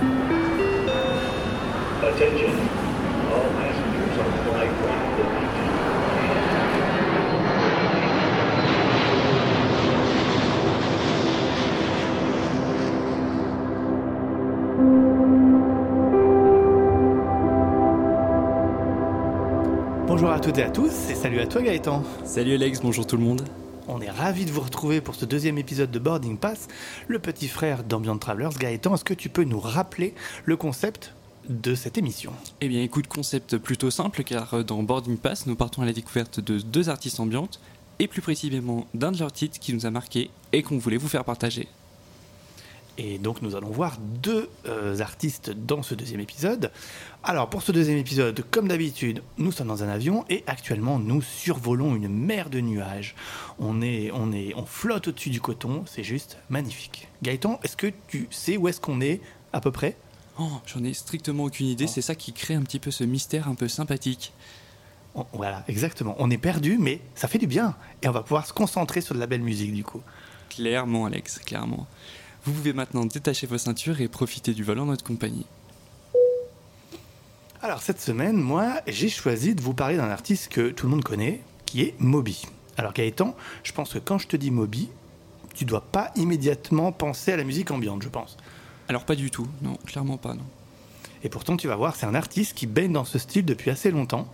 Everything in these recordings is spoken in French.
Attention, all passengers on flight 1 Bonjour à toutes et à tous et salut à toi Gaëtan. Salut Alex, bonjour tout le monde. On est ravis de vous retrouver pour ce deuxième épisode de Boarding Pass, le petit frère d'Ambient Travelers. Gaëtan, est-ce que tu peux nous rappeler le concept de cette émission? Eh bien écoute, concept plutôt simple car euh, dans Boarding Pass, nous partons à la découverte de deux artistes ambiantes et plus précisément d'un de leurs titres qui nous a marqué et qu'on voulait vous faire partager. Et donc nous allons voir deux euh, artistes dans ce deuxième épisode. Alors pour ce deuxième épisode, comme d'habitude, nous sommes dans un avion et actuellement nous survolons une mer de nuages. On est, on est, on flotte au-dessus du coton, c'est juste magnifique. Gaëtan, est-ce que tu sais où est-ce qu'on est à peu près? Oh, j'en ai strictement aucune idée, Oh. c'est ça qui crée un petit peu ce mystère un peu sympathique. On- Voilà, exactement. On est perdu, mais ça fait du bien et on va pouvoir se concentrer sur de la belle musique du coup. Clairement Alex, clairement. Vous pouvez maintenant détacher vos ceintures et profiter du vol en notre compagnie. Alors cette semaine, moi, j'ai choisi de vous parler d'un artiste que tout le monde connaît, qui est Moby. Alors Gaëtan, je pense que quand je te dis Moby, tu dois pas immédiatement penser à la musique ambiante, je pense. Alors pas du tout, non, clairement pas, non. Et pourtant, tu vas voir, c'est un artiste qui baigne dans ce style depuis assez longtemps.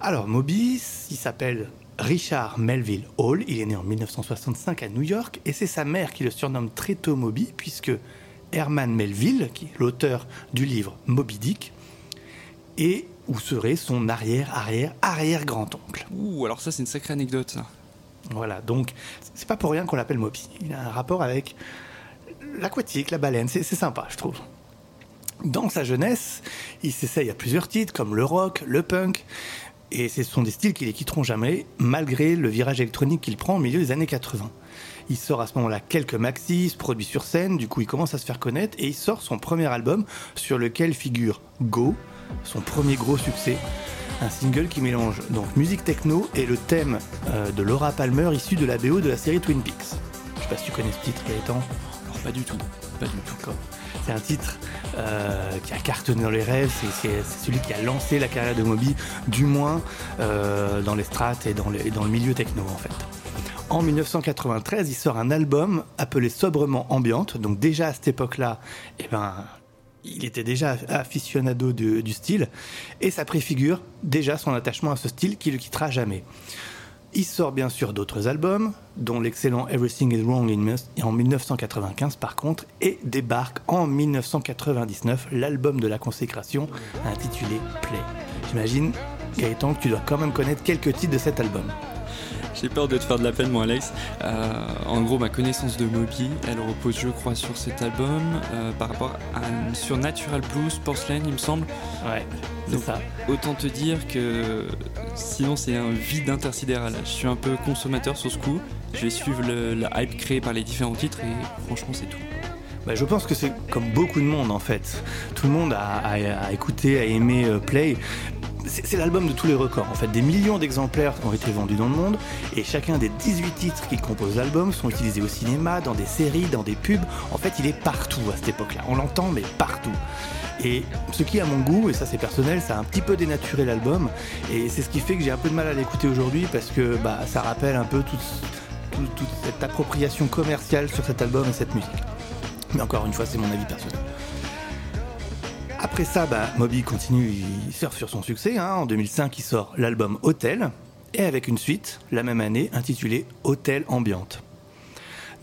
Alors Moby, il s'appelle Richard Melville Hall, il est né en 1965 à New York, et c'est sa mère qui le surnomme très tôt Moby, puisque Herman Melville, qui est l'auteur du livre Moby Dick, et où serait son arrière-arrière-arrière-grand-oncle. Ouh, alors ça c'est une sacrée anecdote ça. Voilà, donc c'est pas pour rien qu'on l'appelle Moby. Il a un rapport avec l'aquatique, la baleine, c'est sympa, je trouve. Dans sa jeunesse, il s'essaye à plusieurs titres comme le rock, le punk, et ce sont des styles qui les quitteront jamais, malgré le virage électronique qu'il prend au milieu des années 80. Il sort à ce moment-là quelques maxis, se produit sur scène, du coup il commence à se faire connaître, et il sort son premier album sur lequel figure Go, son premier gros succès, un single qui mélange donc musique techno et le thème euh, de Laura Palmer issu de la BO de la série Twin Peaks. Je sais pas si tu connais ce titre, Gaëtan. Alors pas du tout, pas du tout. D'accord. C'est un titre euh, qui a cartonné dans les rêves, c'est- celui qui a lancé la carrière de Moby, du moins euh, dans les strates et dans, les- et dans le milieu techno en fait. En 1993, il sort un album appelé sobrement Ambiante, donc déjà à cette époque-là, eh ben, il était déjà aficionado du, du style, et ça préfigure déjà son attachement à ce style qui le quittera jamais. Il sort bien sûr d'autres albums, dont l'excellent Everything is Wrong in en 1995 par contre, et débarque en 1999 l'album de la consécration intitulé Play. J'imagine, Gaëtan, que tu dois quand même connaître quelques titres de cet album. J'ai peur de te faire de la peine, moi, Alex. Euh, en gros, ma connaissance de Moby, elle repose, je crois, sur cet album, euh, par rapport à sur Natural Blues, Porcelain, il me semble. Ouais, c'est ça. Autant te dire que sinon, c'est un vide intersidéral. Je suis un peu consommateur sur ce coup. Je vais suivre le- la hype créée par les différents titres et franchement, c'est tout. Bah, je pense que c'est comme beaucoup de monde en fait. Tout le monde a, a- a écouté, a aimé euh, Play. C'est l'album de tous les records en fait. Des millions d'exemplaires ont été vendus dans le monde et chacun des 18 titres qui composent l'album sont utilisés au cinéma, dans des séries, dans des pubs. En fait, il est partout à cette époque-là. On l'entend mais partout. Et ce qui, à mon goût, et ça c'est personnel, ça a un petit peu dénaturé l'album. Et c'est ce qui fait que j'ai un peu de mal à l'écouter aujourd'hui parce que bah, ça rappelle un peu toute cette appropriation commerciale sur cet album et cette musique. Mais encore une fois, c'est mon avis personnel. Après ça, bah, Moby continue, il surfe sur son succès. hein. En 2005, il sort l'album Hotel, et avec une suite, la même année, intitulée Hôtel Ambiante.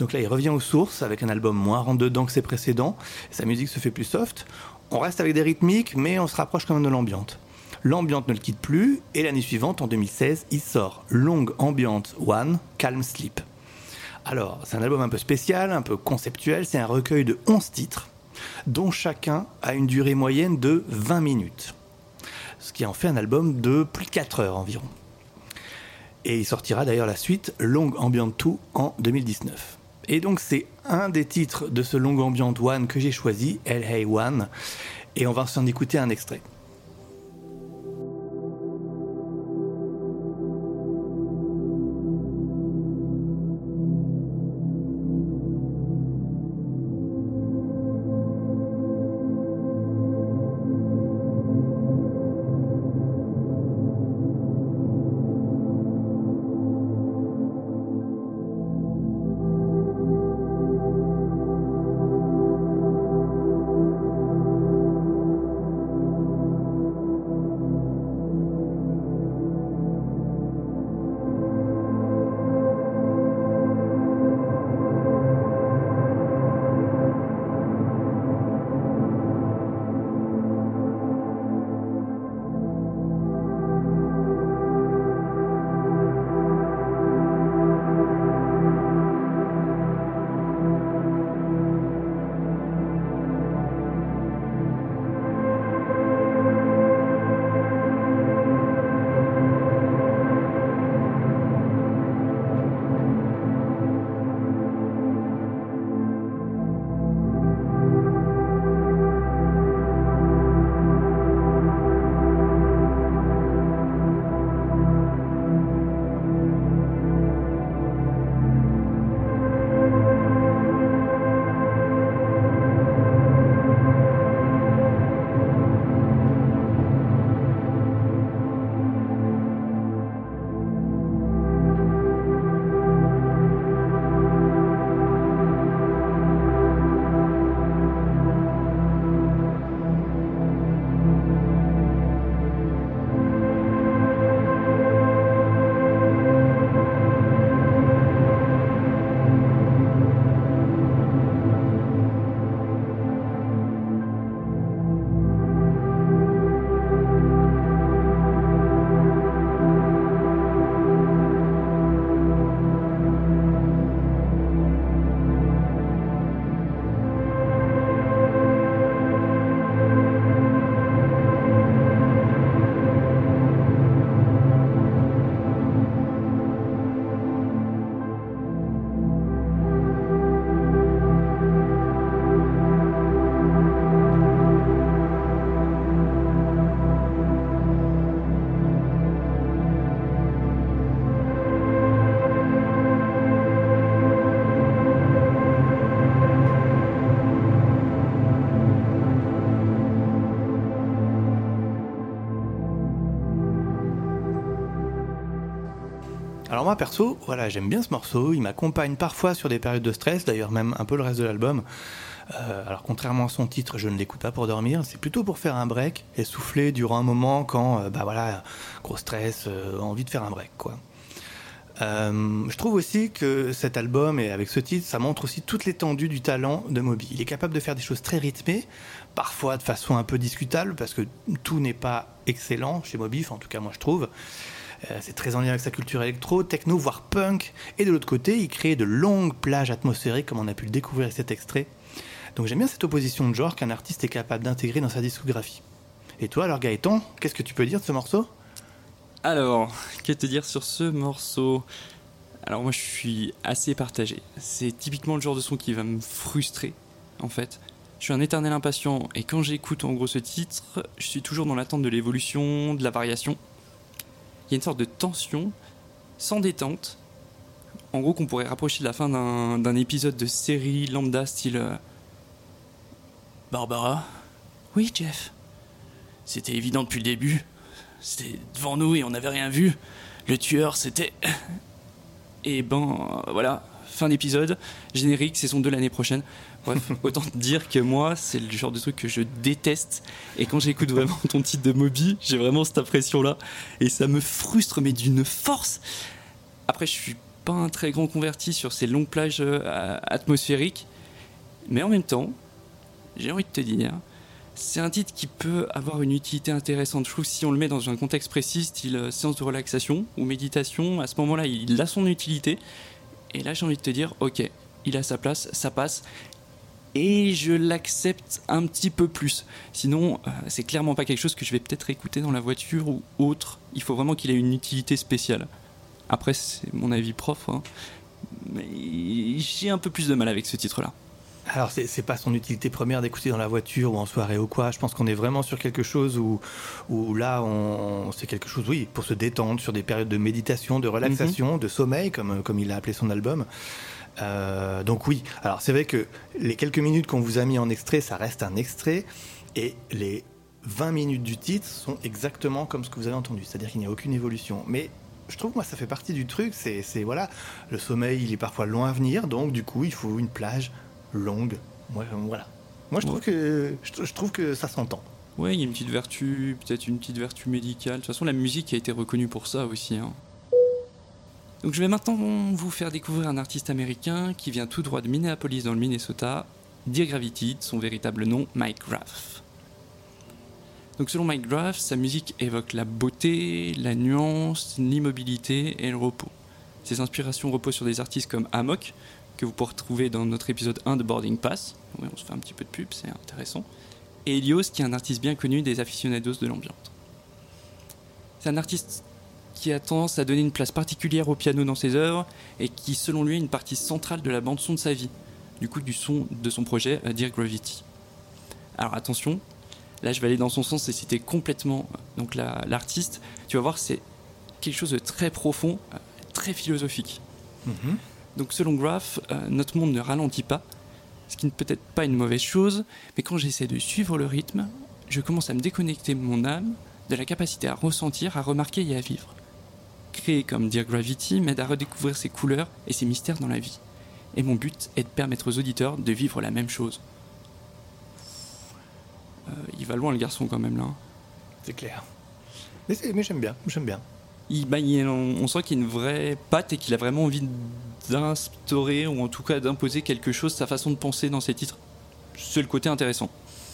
Donc là, il revient aux sources avec un album moins rentre-dedans que ses précédents. Sa musique se fait plus soft. On reste avec des rythmiques, mais on se rapproche quand même de l'ambiante. L'ambiante ne le quitte plus, et l'année suivante, en 2016, il sort Long Ambient One, Calm Sleep. Alors, c'est un album un peu spécial, un peu conceptuel, c'est un recueil de 11 titres, dont chacun a une durée moyenne de 20 minutes. Ce qui en fait un album de plus de 4 heures environ. Et il sortira d'ailleurs la suite Long Ambient 2 en 2019. Et donc c'est un des titres de ce Long Ambient One que j'ai choisi, Hey One, et on va s'en écouter un extrait. Moi perso, voilà, j'aime bien ce morceau, il m'accompagne parfois sur des périodes de stress, d'ailleurs même un peu le reste de l'album. Euh, alors contrairement à son titre, je ne l'écoute pas pour dormir, c'est plutôt pour faire un break et souffler durant un moment quand, euh, bah voilà, gros stress, euh, envie de faire un break, quoi. je trouve aussi que cet album, et avec ce titre, ça montre aussi toute l'étendue du talent de Moby. Il est capable de faire des choses très rythmées, parfois de façon un peu discutable, parce que tout n'est pas excellent chez Moby, en tout cas moi je trouve. C'est très en lien avec sa culture électro, techno, voire punk. Et de l'autre côté, il crée de longues plages atmosphériques, comme on a pu le découvrir avec cet extrait. Donc j'aime bien cette opposition de genre qu'un artiste est capable d'intégrer dans sa discographie. Et toi alors Gaëtan, qu'est-ce que tu peux dire de ce morceau? Alors, que te dire sur ce morceau? Alors moi je suis assez partagé. C'est typiquement le genre de son qui va me frustrer en fait. Je suis un éternel impatient et quand j'écoute en gros ce titre, je suis toujours dans l'attente de l'évolution, de la variation. Il y a une sorte de tension, sans détente. En gros qu'on pourrait rapprocher de la fin d'un épisode de série lambda style euh, Barbara Oui, Jeff. C'était évident depuis le début. C'était devant nous et on n'avait rien vu. Le tueur, c'était. Et ben, voilà, fin d'épisode. Générique, saison 2 l'année prochaine. Bref, autant te dire que moi, c'est le genre de truc que je déteste. Et quand j'écoute vraiment ton titre de Moby, j'ai vraiment cette impression-là. Et ça me frustre, mais d'une force. Après, je suis pas un très grand converti sur ces longues plages euh, atmosphériques. Mais en même temps, j'ai envie de te dire, c'est un titre qui peut avoir une utilité intéressante. Je trouve si on le met dans un contexte précis, style euh, séance de relaxation ou méditation, à ce moment-là, il a son utilité. Et là, j'ai envie de te dire, ok, il a sa place, ça passe. Et je l'accepte un petit peu plus. Sinon, euh, c'est clairement pas quelque chose que je vais peut-être écouter dans la voiture ou autre. Il faut vraiment qu'il ait une utilité spéciale. Après, c'est mon avis prof, hein. mais j'ai un peu plus de mal avec ce titre-là. Alors, c'est pas son utilité première d'écouter dans la voiture ou en soirée ou quoi. Je pense qu'on est vraiment sur quelque chose où, où là, on, c'est quelque chose, oui, pour se détendre sur des périodes de méditation, de relaxation, mhm. de sommeil, comme, comme il a appelé son album. Euh, donc oui, alors c'est vrai que les quelques minutes qu'on vous a mis en extrait, ça reste un extrait, et les 20 minutes du titre sont exactement comme ce que vous avez entendu, c'est-à-dire qu'il n'y a aucune évolution. Mais je trouve que moi ça fait partie du truc, c'est voilà, le sommeil il est parfois loin à venir, donc du coup il faut une plage longue. Moi, voilà. Moi, je trouve, que, je, trouve que ça s'entend. Ouais, il y a une petite vertu, peut-être une petite vertu médicale. De toute façon, la musique a été reconnue pour ça aussi. Hein. Donc, je vais maintenant vous faire découvrir un artiste américain qui vient tout droit de Minneapolis dans le Minnesota, Dear Gravity, son véritable nom, Mike Graff. Donc, selon Mike Graff, sa musique évoque la beauté, la nuance, l'immobilité et le repos. Ses inspirations reposent sur des artistes comme Amok, que vous pourrez retrouver dans notre épisode 1 de Boarding Pass. on se fait un petit peu de pub, c'est intéressant. Et Elios, qui est un artiste bien connu des aficionados de l'ambiance. C'est un artiste qui a tendance à donner une place particulière au piano dans ses œuvres et qui, selon lui, est une partie centrale de la bande-son de sa vie, du coup, du son de son projet euh, Dear Gravity. Alors attention, là je vais aller dans son sens et citer complètement euh, donc l'artiste. tu vas voir, c'est quelque chose de très profond, euh, très philosophique. Mm-hmm. Donc selon Graff, euh, notre monde ne ralentit pas, ce qui n'est peut-être pas une mauvaise chose, mais quand j'essaie de suivre le rythme, je commence à me déconnecter mon âme de la capacité à ressentir, à remarquer et à vivre. Créer comme Dear Gravity m'aide à redécouvrir ses couleurs et ses mystères dans la vie. Et mon but est de permettre aux auditeurs de vivre la même chose. Euh, il va loin le garçon quand même là. Hein. C'est clair. Mais, mais j'aime bien, j'aime bien. Bah, on, sent qu'il y a une vraie patte et qu'il a vraiment envie d'instaurer ou en tout cas d'imposer quelque chose, sa façon de penser dans ses titres. C'est le côté intéressant.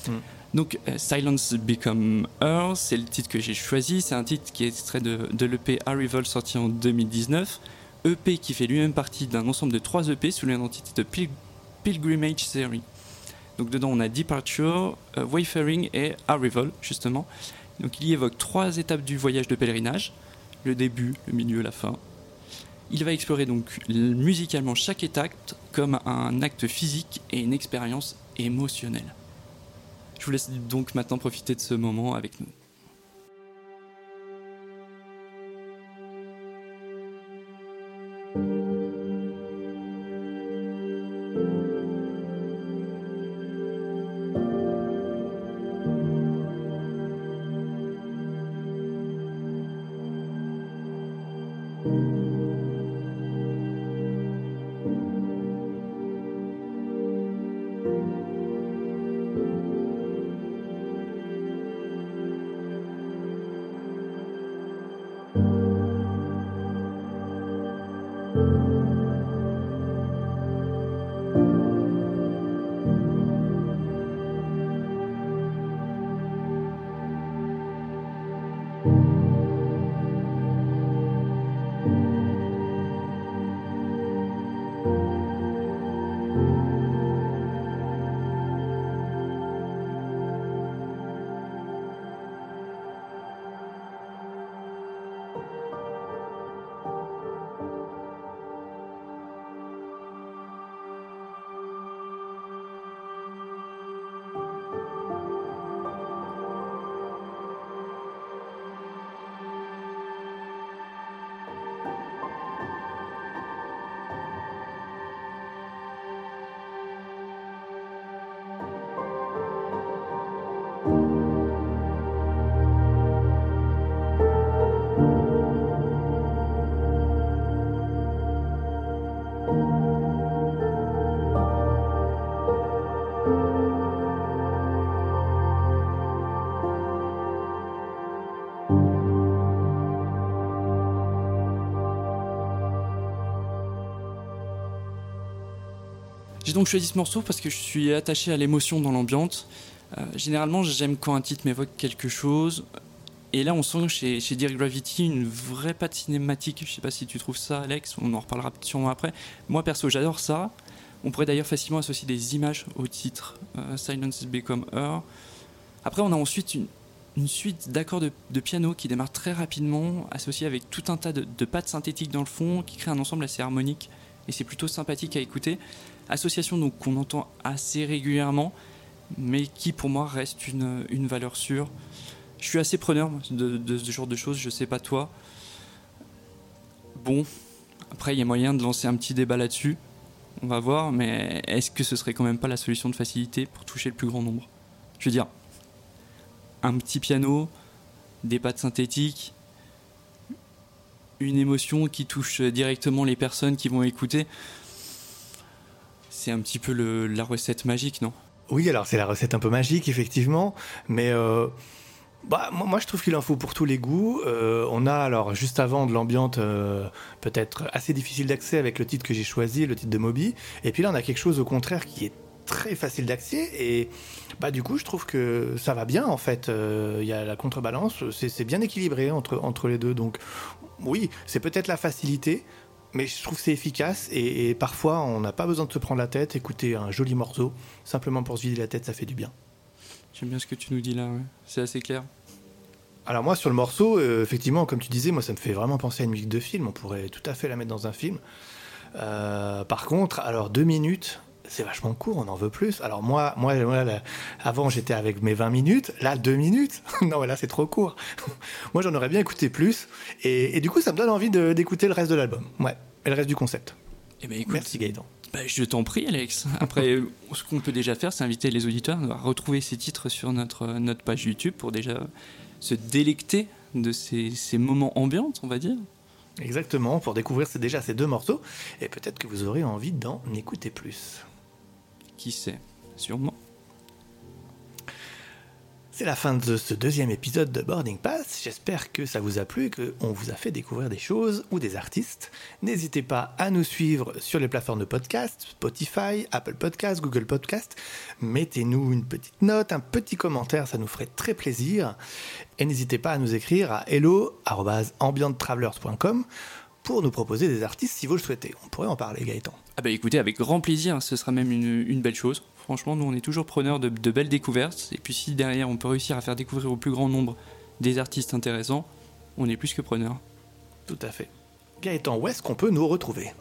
Mm. Donc euh, Silence Become Earth, c'est le titre que j'ai choisi. C'est un titre qui est extrait de, l'EP Arrival sorti en 2019. EP qui fait lui-même partie d'un ensemble de trois EP sous l'identité de Pilgrimage Theory. Donc dedans on a Departure, euh, Wayfaring et Arrival justement. Donc il y évoque trois étapes du voyage de pèlerinage le début, le milieu, la fin. Il va explorer donc musicalement chaque étape comme un acte physique et une expérience émotionnelle. Je vous laisse donc maintenant profiter de ce moment avec nous. Donc choisi ce morceau parce que je suis attaché à l'émotion dans l'ambiance. Euh, généralement, j'aime quand un titre m'évoque quelque chose. Et là, on sent chez, chez Gravity une vraie patte cinématique. Je sais pas si tu trouves ça, Alex. On en reparlera sûrement après. Moi, perso, j'adore ça. On pourrait d'ailleurs facilement associer des images au titre euh, Silence is Become Her. Après, on a ensuite une, suite d'accords de, piano qui démarre très rapidement, associés avec tout un tas de, de pattes synthétiques dans le fond, qui crée un ensemble assez harmonique. Et c'est plutôt sympathique à écouter. Association donc qu'on entend assez régulièrement, mais qui pour moi reste une, une valeur sûre. Je suis assez preneur de, ce genre de choses, je sais pas toi. Bon, après il y a moyen de lancer un petit débat là-dessus, on va voir, mais est-ce que ce serait quand même pas la solution de facilité pour toucher le plus grand nombre? Je veux dire, un petit piano, des pattes synthétiques, une émotion qui touche directement les personnes qui vont écouter, c'est un petit peu la recette magique, non? Oui, alors c'est la recette un peu magique, effectivement, mais... Euh bah, moi, je trouve qu'il en faut pour tous les goûts. Euh, on a alors juste avant de l'ambiance euh, peut-être assez difficile d'accès avec le titre que j'ai choisi, le titre de Moby. Et puis là, on a quelque chose au contraire qui est très facile d'accès et bah du coup je trouve que ça va bien en fait il y a la contrebalance c'est bien équilibré entre, entre les deux donc oui c'est peut-être la facilité mais je trouve que c'est efficace et, et, parfois on n'a pas besoin de se prendre la tête écouter un joli morceau simplement pour se vider la tête ça fait du bien J'aime bien ce que tu nous dis là, ouais. c'est assez clair. Alors moi sur le morceau, euh, effectivement, comme tu disais, moi ça me fait vraiment penser à une musique de film. On pourrait tout à fait la mettre dans un film. Euh, par contre, alors deux minutes, c'est vachement court, on en veut plus. Alors moi, moi, moi là, avant j'étais avec mes 20 minutes, là deux minutes, non là c'est trop court. moi j'en aurais bien écouté plus, et, et, du coup ça me donne envie d'écouter le reste de l'album, ouais, et le reste du concept. Eh ben, écoute, Merci Gaëtan. Bah, je t'en prie, Alex. Après, ce qu'on peut déjà faire, c'est inviter les auditeurs à retrouver ces titres sur notre, notre page YouTube pour déjà se délecter de ces, ces moments ambiantes, on va dire. Exactement, pour découvrir déjà ces deux morceaux, et peut-être que vous aurez envie d'en écouter plus. Qui sait Sûrement. C'est la fin de ce deuxième épisode de Boarding Pass. J'espère que ça vous a plu qu'on vous a fait découvrir des choses ou des artistes. N'hésitez pas à nous suivre sur les plateformes de podcast, Spotify, Apple Podcast, Google Podcast. Mettez-nous une petite note, un petit commentaire, ça nous ferait très plaisir. Et n'hésitez pas à nous écrire à hello.ambienttravelers.com pour nous proposer des artistes si vous le souhaitez. On pourrait en parler, Gaëtan. Ah bah écoutez, avec grand plaisir, ce sera même une, une belle chose. Franchement, nous, on est toujours preneurs de, de, belles découvertes. Et puis, si derrière, on peut réussir à faire découvrir au plus grand nombre des artistes intéressants, on est plus que preneurs. Tout à fait. Gaëtan, où est-ce qu'on peut nous retrouver?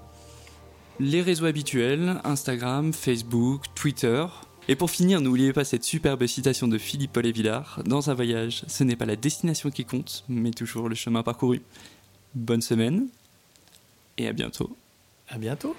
Les réseaux habituels Instagram, Facebook, Twitter. Et pour finir, n'oubliez pas cette superbe citation de Philippe Paul Villard Dans un voyage, ce n'est pas la destination qui compte, mais toujours le chemin parcouru. Bonne semaine et à bientôt. À bientôt.